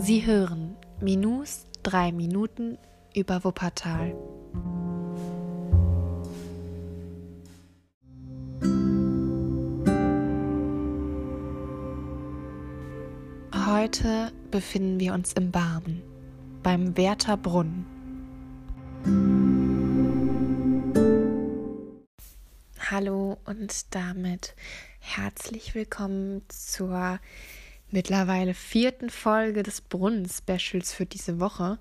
Sie hören Minus drei Minuten über Wuppertal. Heute befinden wir uns im Barmen, beim Wertherbrunnen. Hallo und damit herzlich willkommen zur mittlerweile vierten Folge des Brunnen-Specials für diese Woche.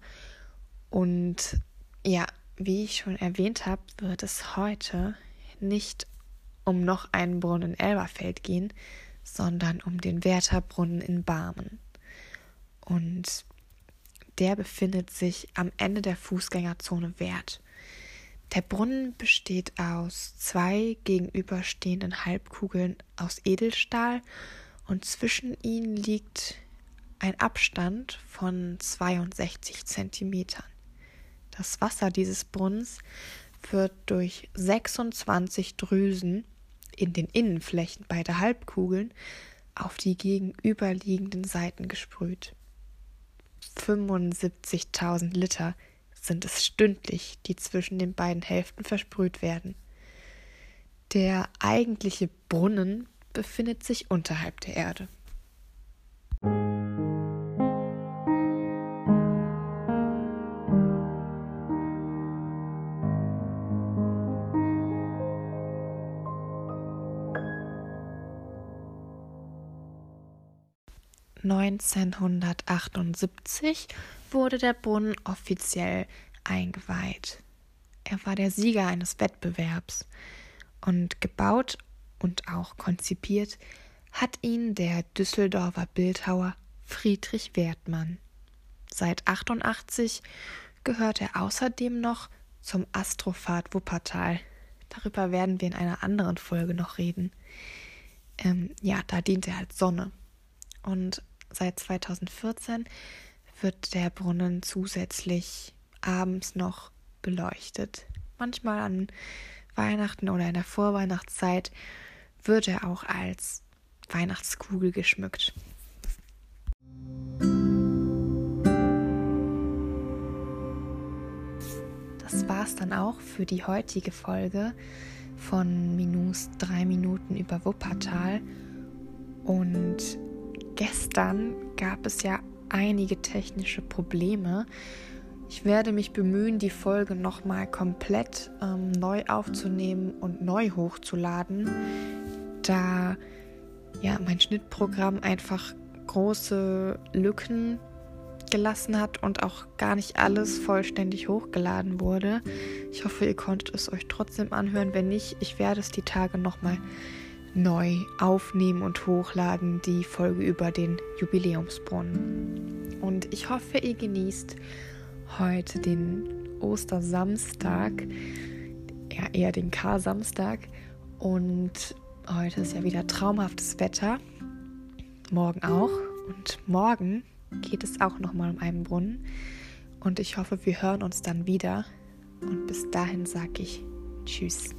Und ja, wie ich schon erwähnt habe, wird es heute nicht um noch einen Brunnen in Elberfeld gehen, sondern um den Wertherbrunnen in Barmen. Und der befindet sich am Ende der Fußgängerzone Wert. Der Brunnen besteht aus zwei gegenüberstehenden Halbkugeln aus Edelstahl und zwischen ihnen liegt ein Abstand von 62 Zentimetern. Das Wasser dieses Brunnens wird durch 26 Drüsen in den Innenflächen beider Halbkugeln auf die gegenüberliegenden Seiten gesprüht. 75.000 Liter sind es stündlich, die zwischen den beiden Hälften versprüht werden. Der eigentliche Brunnen befindet sich unterhalb der Erde. Neunzehnhundertachtundsiebzig wurde der Brunnen offiziell eingeweiht. Er war der Sieger eines Wettbewerbs und gebaut und auch konzipiert hat ihn der Düsseldorfer Bildhauer Friedrich Wertmann. Seit 88 gehört er außerdem noch zum Astrophat Wuppertal. Darüber werden wir in einer anderen Folge noch reden. Ähm, ja, da dient er als Sonne. Und seit 2014 wird der Brunnen zusätzlich abends noch beleuchtet. Manchmal an Weihnachten oder in der Vorweihnachtszeit wird er auch als Weihnachtskugel geschmückt. Das war's dann auch für die heutige Folge von Minus drei Minuten über Wuppertal. Und gestern gab es ja einige technische Probleme. Ich werde mich bemühen, die Folge nochmal komplett ähm, neu aufzunehmen und neu hochzuladen da ja mein Schnittprogramm einfach große Lücken gelassen hat und auch gar nicht alles vollständig hochgeladen wurde. Ich hoffe, ihr konntet es euch trotzdem anhören. Wenn nicht, ich werde es die Tage nochmal neu aufnehmen und hochladen, die Folge über den Jubiläumsbrunnen. Und ich hoffe, ihr genießt heute den Ostersamstag, ja eher den Kar-Samstag und Heute ist ja wieder traumhaftes Wetter. Morgen auch. Und morgen geht es auch nochmal um einen Brunnen. Und ich hoffe, wir hören uns dann wieder. Und bis dahin sage ich Tschüss.